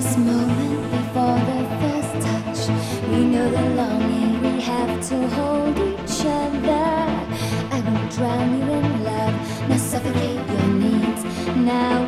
first moment before the first touch. We know the longing we have to hold each other. I won't drown you in love, now suffocate your needs. Now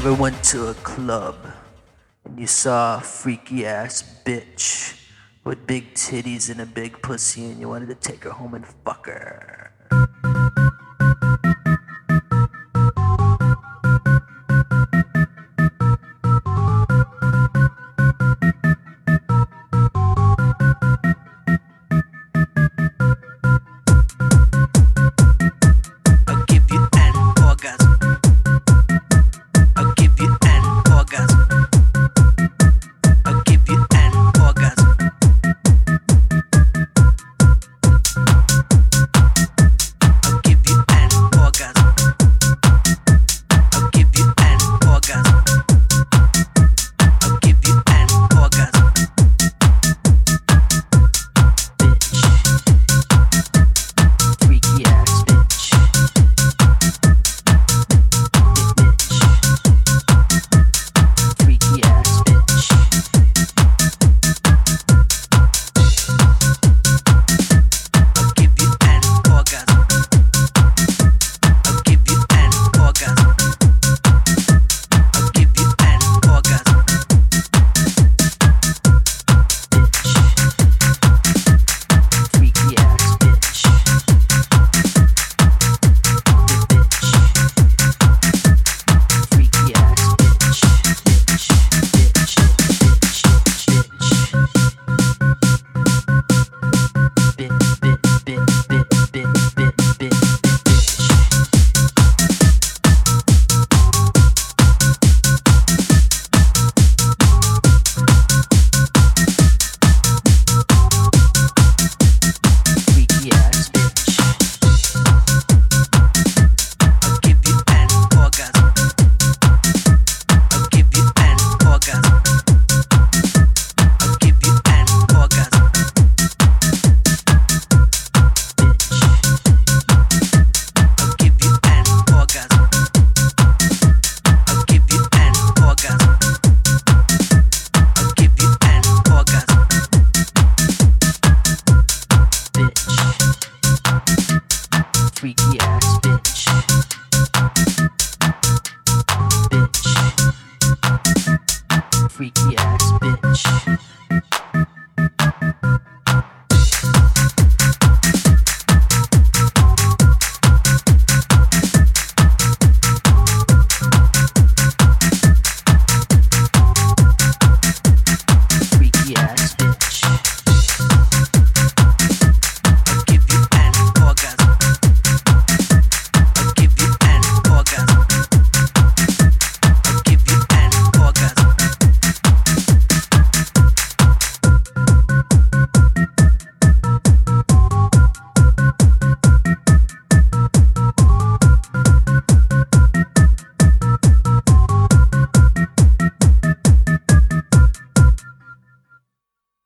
ever went to a club and you saw a freaky ass bitch with big titties and a big pussy and you wanted to take her home and fuck her?